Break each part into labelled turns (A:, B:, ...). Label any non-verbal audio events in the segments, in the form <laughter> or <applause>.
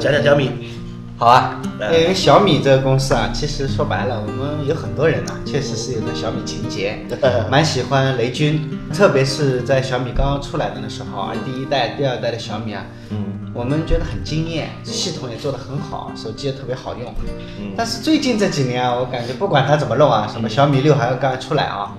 A: 讲讲小米。
B: 好啊，
A: 嗯。
B: 因为小米这个公司啊，其实说白了，我们有很多人呐、确实是有个小米情节，<laughs> 蛮喜欢雷军，特别是在小米刚刚出来的那时候啊，第一代、第二代的小米啊，
A: 嗯，
B: 我们觉得很惊艳，系统也做得很好，手机也特别好用。
A: 嗯。
B: 但是最近这几年啊，我感觉不管它怎么弄啊，什么小米六还要刚出来啊，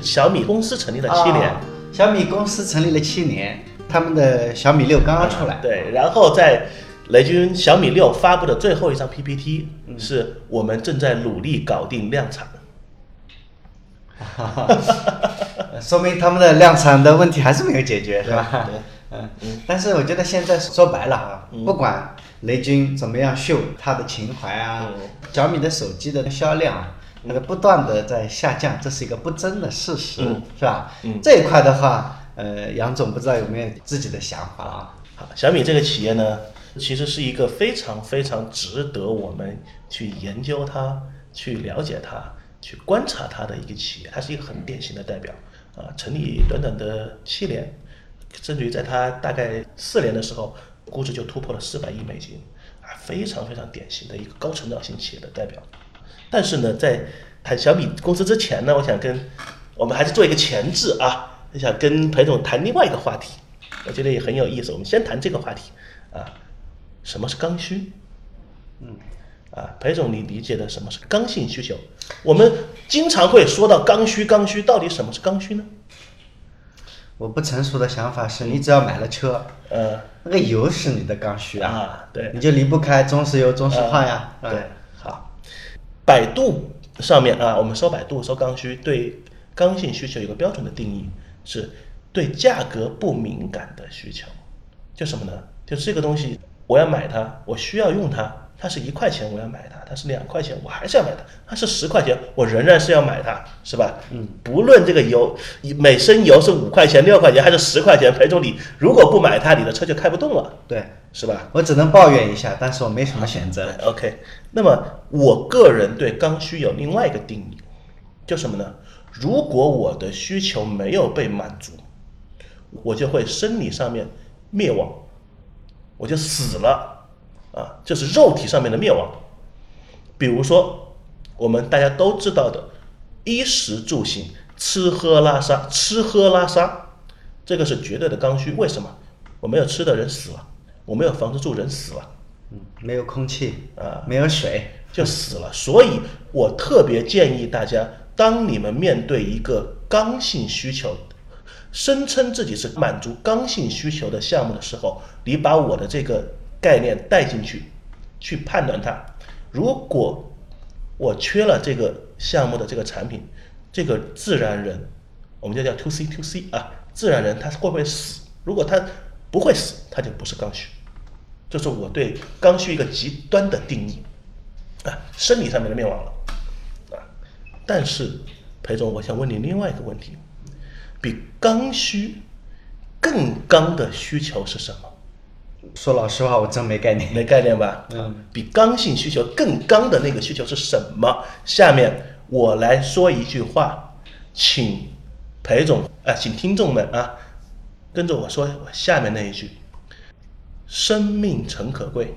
A: 小米公司成立了七年。
B: 啊，小米公司成立了七年，他们的小米六刚刚出来，
A: 对，然后在雷军小米六发布的最后一张 PPT
B: 嗯。
A: 是我们正在努力搞定量产。
B: 呃 <laughs> 说明他们的量产的问题还是没有解决，是吧？
A: 对。
B: 嗯，但是我觉得现在说白了啊，
A: 嗯。
B: 不管雷军怎么样秀他的情怀啊，
A: 嗯。
B: 小米的手机的销量啊，那个不断的在下降，这是一个不争的事实，
A: 嗯。
B: 是吧？
A: 嗯。
B: 这一块的话，呃，杨总不知道有没有自己的想法啊？
A: 好，小米这个企业呢，其实是一个非常非常值得我们去研究它、去了解它、去观察它的一个企业。它是一个很典型的代表啊，成立短短的七年，甚至于在它大概四年的时候，估值就突破了四百亿美金啊，非常非常典型的一个高成长型企业的代表。但是呢，在谈小米公司之前呢，我想跟我们还是做一个前置啊，想跟裴总谈另外一个话题，我觉得也很有意思。我们先谈这个话题啊，什么是刚需？嗯，啊，裴总，你理解的什么是刚性需求？我们经常会说到刚需，刚需到底什么是刚需呢？
B: 我不成熟的想法是你只要买了车，
A: 呃，
B: 那个油是你的刚需啊，
A: 啊，对，
B: 你就离不开中石油、中石化呀，
A: 对，好，百度上面啊，我们搜百度搜刚需，对刚性需求有个标准的定义，是对价格不敏感的需求。就什么呢？就这个东西，我要买它，我需要用它，它是一块钱我要买它，它是两块钱我还是要买它，它是十块钱我仍然是要买它，是吧？嗯，不论这个油每升油是五块钱、六块钱还是十块钱，裴总你如果不买它，你的车就开不动了，
B: 对，
A: 是吧？
B: 我只能抱怨一下，但是我没什么选择。
A: OK，那么我个人对刚需有另外一个定义，就什么呢？如果我的需求没有被满足，我就会生理上面灭亡，我就死了啊，这是肉体上面的灭亡。比如说，我们大家都知道的衣食住行、吃喝拉撒、吃喝拉撒，这个是绝对的刚需。为什么？我没有吃的人死了，我没有房子住人死了。
B: 嗯，没有空气
A: 啊，
B: 没有水，
A: 就死了。所以我特别建议大家，当你们面对一个刚性需求，声称自己是满足刚性需求的项目的时候，你把我的这个概念带进去，去判断它。如果我缺了这个项目的这个产品，这个自然人，我们就叫 to C to C 啊，自然人他会不会死？如果他不会死，他就不是刚需。这是我对刚需一个极端的定义啊，生理上面的灭亡了。但是裴总，我想问你另外一个问题，比刚需更刚的需求是什么？
B: 说老实话，我真没概念。
A: 没概念吧？
B: 嗯，
A: 比刚性需求更刚的那个需求是什么？下面我来说一句话，请裴总啊，请听众们啊，跟着我说我下面那一句：生命诚可贵，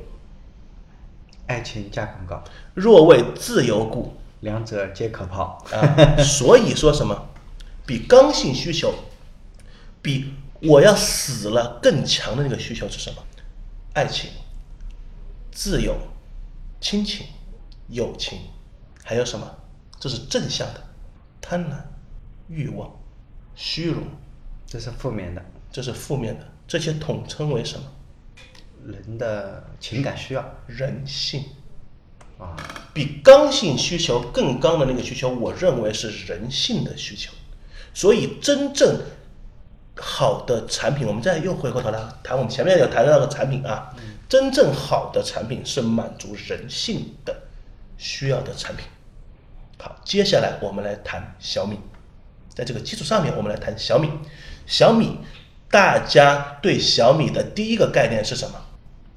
B: 爱情价更高，
A: 若为自由故。
B: 两者皆可抛。
A: 啊，所以说什么，比刚性需求，比我要死了更强的那个需求是什么？爱情、自由、亲情、友情，还有什么？这是正向的，贪婪、欲望、虚荣，
B: 这是负面的，
A: 这是负面的，这些统称为什么？
B: 人的情感需要
A: 人性。
B: 啊，
A: 比刚性需求更刚的那个需求，我认为是人性的需求。所以，真正好的产品，我们再又回过头来谈我们前面有谈到的产品啊，真正好的产品是满足人性的需要的产品。好，接下来我们来谈小米，在这个基础上面，我们来谈小米。小米，大家对小米的第一个概念是什么？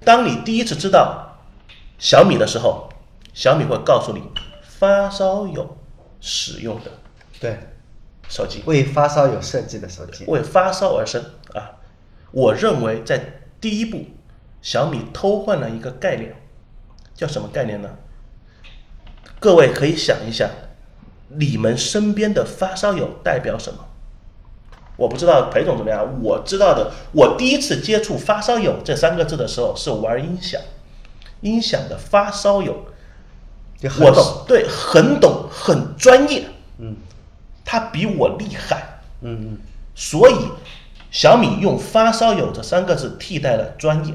A: 当你第一次知道小米的时候，小米会告诉你，发烧友使用的
B: 对，
A: 手机，
B: 为发烧友设计的手机。
A: 为发烧而生啊！我认为在第一步，小米偷换了一个概念，叫什么概念呢？各位可以想一想，你们身边的发烧友代表什么？我不知道裴总怎么样，我知道的，我第一次接触“发烧友”这三个字的时候是玩音响，音响的发烧友，我懂，对，很懂，很专业，
B: 嗯。
A: 他比我厉害，
B: 嗯嗯，
A: 所以小米用“发烧友”这三个字替代了专业，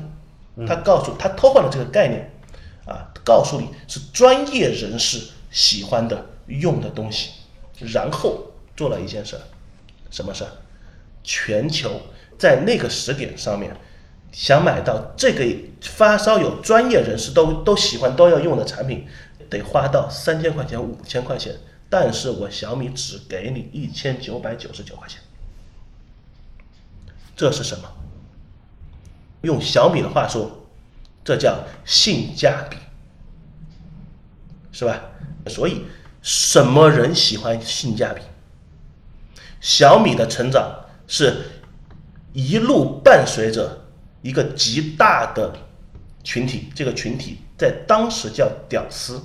A: 他告诉他偷换了这个概念，啊，告诉你是专业人士喜欢的用的东西，然后做了一件事儿，什么事儿？全球在那个时点上面，想买到这个发烧友专业人士都都喜欢都要用的产品，得花到三千块钱五千块钱，但是我小米只给你一千九百九十九块钱，这是什么？用小米的话说，这叫性价比，是吧？所以什么人喜欢性价比？小米的成长是一路伴随着一个极大的群体，这个群体在当时叫屌丝，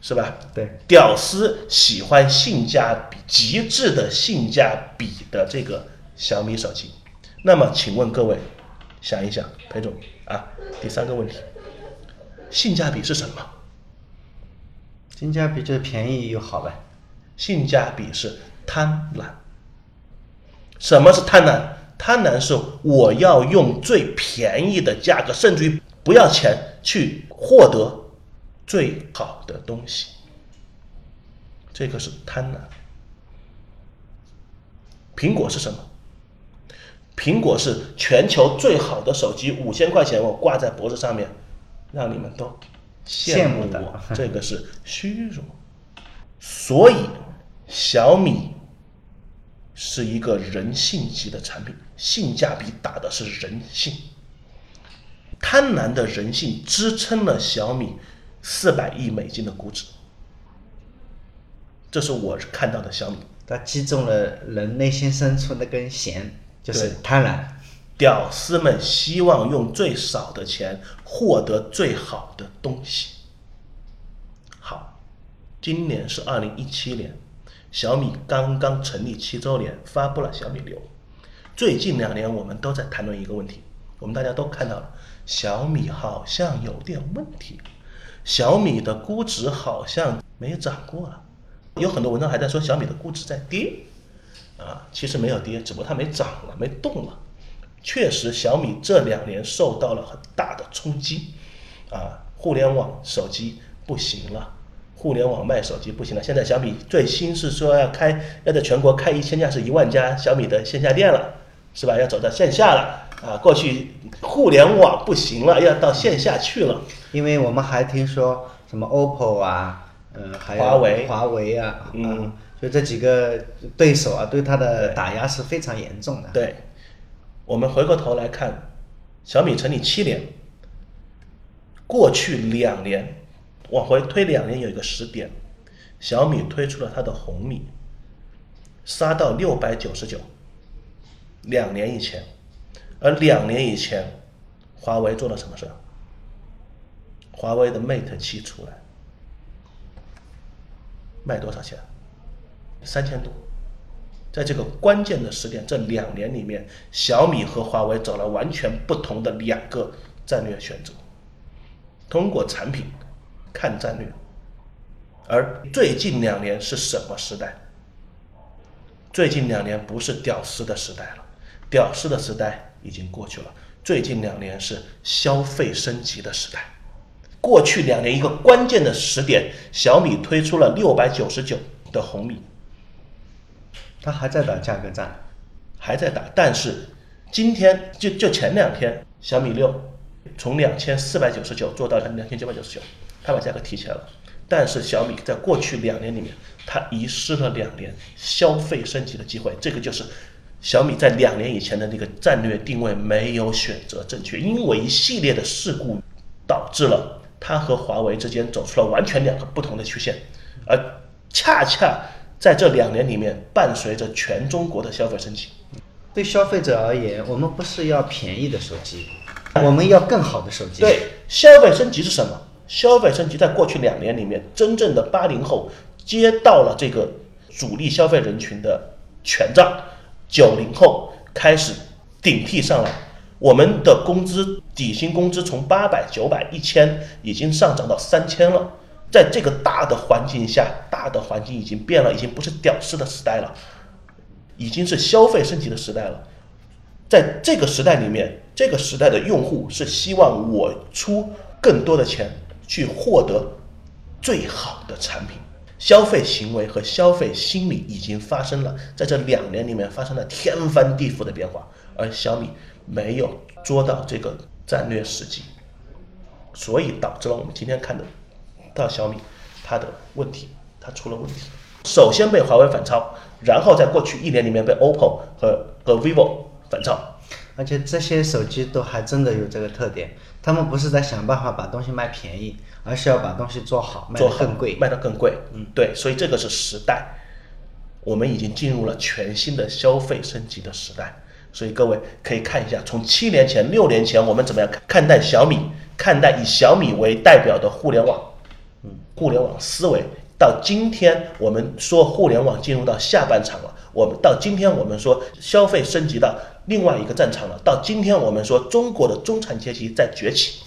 A: 是吧？
B: 对，
A: 屌丝喜欢性价比极致的性价比的这个小米手机。那么，请问各位，想一想，裴总啊，第三个问题，性价比是什么？
B: 性价比就是便宜又好呗。
A: 性价比是贪婪。什么是贪婪？贪婪是我要用最便宜的价格，甚至于不要钱去获得最好的东西。这个是贪婪。苹果是什么？苹果是全球最好的手机，五千块钱我挂在脖子上面，让你们都羡慕我，这个是虚荣。所以小米是一个人性级的产品，性价比打的是人性，贪婪的人性支撑了小米四百亿美金的估值。这是我看到的小米。
B: 它击中了人内心深处那根弦，就是贪婪。
A: 屌丝们希望用最少的钱获得最好的东西。好，今年是二零一七年，小米刚刚成立七周年，发布了小米六。最近两年我们都在谈论一个问题，我们大家都看到了，小米好像有点问题，小米的估值好像没涨过了。有很多文章还在说小米的估值在跌，啊，其实没有跌，只不过它没涨了，没动了。确实，小米这两年受到了很大的冲击，啊，互联网手机不行了，互联网卖手机不行了。现在小米最新是说要开，要在全国开一千家是一万家小米的线下店了，是吧？要走到线下了，啊，过去互联网不行了，要到线下去了。
B: 因为我们还听说什么 OPPO 啊，呃，还有
A: 华为
B: 华为啊，
A: 嗯
B: 啊，就这几个对手啊，对它的打压是非常严重的。
A: 对，我们回过头来看，小米成立七年，过去两年，往回推两年有一个时点，小米推出了它的红米，杀到六百九十九，两年以前，而两年以前，华为做了什么事？华为的 Mate 七出来，卖多少钱？三千多。在这个关键的时点，这两年里面，小米和华为走了完全不同的两个战略选择，通过产品看战略。而最近两年是什么时代？最近两年不是屌丝的时代了，屌丝的时代已经过去了。最近两年是消费升级的时代。过去两年一个关键的时点，小米推出了六百九十九的红米，
B: 它还在打价格战。
A: 还在打，但是今天就就前两天，小米六从两千四百九十九做到了两千九百九十九，它把价格提起来了。但是小米在过去两年里面，它遗失了两年消费升级的机会，这个就是小米在两年以前的那个战略定位没有选择正确，因为一系列的事故导致了它和华为之间走出了完全两个不同的曲线，而恰恰在这两年里面，伴随着全中国的消费升级。
B: 对消费者而言，我们不是要便宜的手机，我们要更好的手机。
A: 对，消费升级是什么？消费升级在过去两年里面，真正的八零后接到了这个主力消费人群的权杖，九零后开始顶替上来。我们的工资底薪工资从八百、九百、一千，已经上涨到三千了。在这个大的环境下，大的环境已经变了，已经不是屌丝的时代了，已经是消费升级的时代了。在这个时代里面，这个时代的用户是希望我出更多的钱去获得最好的产品。消费行为和消费心理已经发生了，在这两年里面发生了天翻地覆的变化，而小米没有捉到这个战略时机，所以导致了我们今天看的到小米它的问题，它出了问题。首先被华为反超，然后在过去一年里面被 OPPO 和和 vivo 反超。
B: 而且这些手机都还真的有这个特点，他们不是在想办法把东西卖便宜，而是要把东西做好，卖
A: 做
B: 更贵。
A: 卖得更贵。嗯，对，所以这个是时代，我们已经进入了全新的消费升级的时代。所以各位可以看一下，从七年前、六年前，我们怎么样看看待小米，看待以小米为代表的互联网，嗯，互联网思维，到今天我们说互联网进入到下半场了，我们到今天我们说消费升级到另外一个战场了，到今天我们说中国的中产阶级在崛起，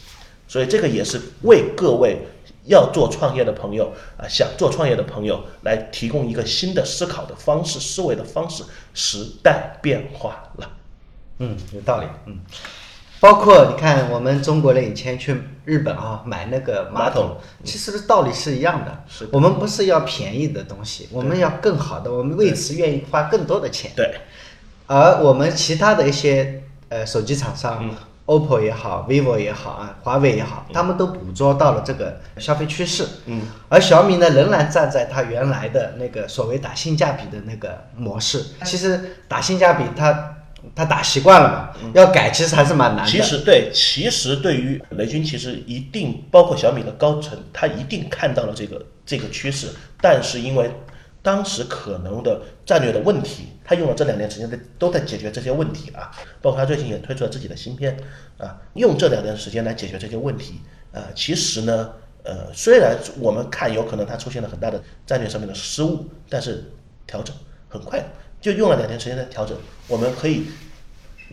A: 所以这个也是为各位要做创业的朋友啊，想做创业的朋友来提供一个新的思考的方式、思维的方式。时代变化了，
B: 嗯，有道理。嗯，包括你看，我们中国人以前去日本啊买那个马
A: 马桶
B: 桶，其实道理是一样的。我们不是要便宜的东西，我们要更好的，我们为此愿意花更多的钱。
A: 对，
B: 而我们其他的一些呃手机厂商、
A: 嗯
B: OPPO 也好，vivo 也好啊，华为也好，他们都捕捉到了这个消费趋势。
A: 嗯，
B: 而小米呢，仍然站在它原来的那个所谓打性价比的那个模式。其实打性价比它，它打习惯了嘛，要改其实还是蛮难的。
A: 嗯其实对，其实对于雷军，其实一定包括小米的高层，他一定看到了这个这个趋势，但是因为当时可能的战略的问题，他用了这两年时间在都在解决这些问题啊，包括他最近也推出了自己的芯片啊，用这两年时间来解决这些问题啊，其实呢，呃，虽然我们看有可能他出现了很大的战略上面的失误，但是调整很快，就用了两年时间在调整，我们可以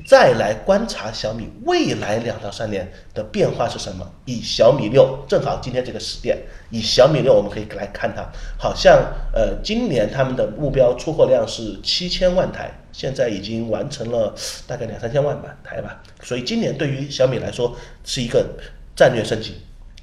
A: 再来观察小米未来两到三年的变化是什么。以小米六，正好今天这个时点，以小米六我们可以来看它，好像呃今年他们的目标出货量是七千万台，现在已经完成了大概两三千万吧台吧，所以今年对于小米来说是一个战略升级、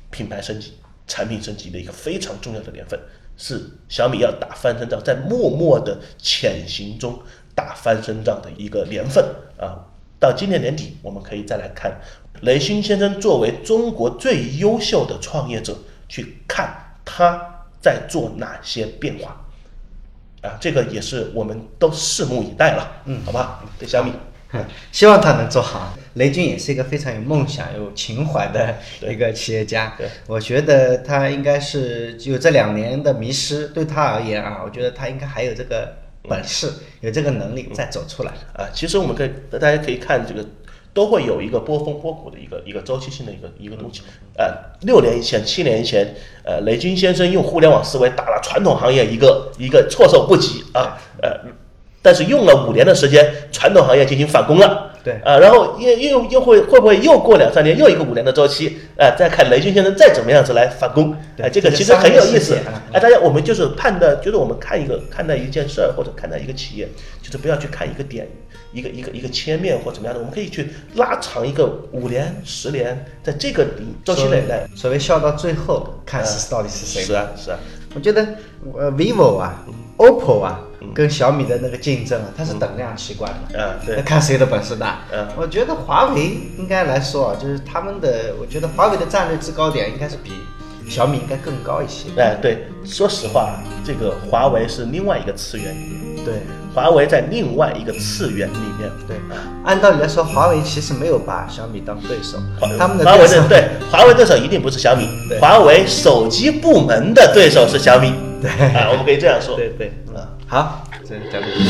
A: 品牌升级、产品升级的一个非常重要的年份，是小米要打翻身仗，在默默的潜行中打翻身仗的一个年份啊。到今年年底，我们可以再来看雷军先生作为中国最优秀的创业者，去看他在做哪些变化啊，这个也是我们都拭目以待了，嗯，好吧？对小米，<laughs>
B: 希望他能做好。雷军也是一个非常有梦想、有情怀的 <laughs> 一个企业家
A: 对。
B: 我觉得他应该是有这两年的迷失，对他而言啊，我觉得他应该还有这个本事、有这个能力再走出来。
A: 啊，其实我们可以，大家可以看这个，都会有一个波峰波谷的一个一个周期性的一个一个东西。呃，六年以前、七年以前，呃，雷军先生用互联网思维打了传统行业一个一个措手不及啊，呃，但是用了五年的时间，传统行业进行反攻了。
B: 对
A: 啊，然后又又又会会不会又过两三年，又一个五年的周期，啊，再看雷军先生再怎么样子来反攻，
B: 对
A: 哎，这个其实很有意思。哎，大家我们就是判断，就是我们看一个看待一件事儿或者看待一个企业，就是不要去看一个点，一个一个一个切面或怎么样的，我们可以去拉长一个五年、十年，在这个里周期内来。
B: 所谓笑到最后，看是到底是谁。
A: 是啊，是啊，
B: 我觉得呃，vivo 啊，OPPO 啊，
A: 嗯
B: 跟小米的那个竞争啊，它是等量齐观的。
A: 嗯，对，
B: 看谁的本事大。
A: 嗯。
B: 我觉得华为应该来说啊，就是他们的，我觉得华为的战略制高点应该是比小米应该更高一些。
A: 哎，对，说实话，这个华为是另外一个次元里面，
B: 对。
A: 华为在另外一个次元里面，
B: 对，按道理来说，华为其实没有把小米当对手
A: 华，
B: 他们的
A: 华为
B: 对手
A: 的对华为对手一定不是小米，华为手机部门的对手是小米，
B: 对。
A: 啊，我们可以这样说，
B: 对对，
A: 啊。
B: 好，再交给你。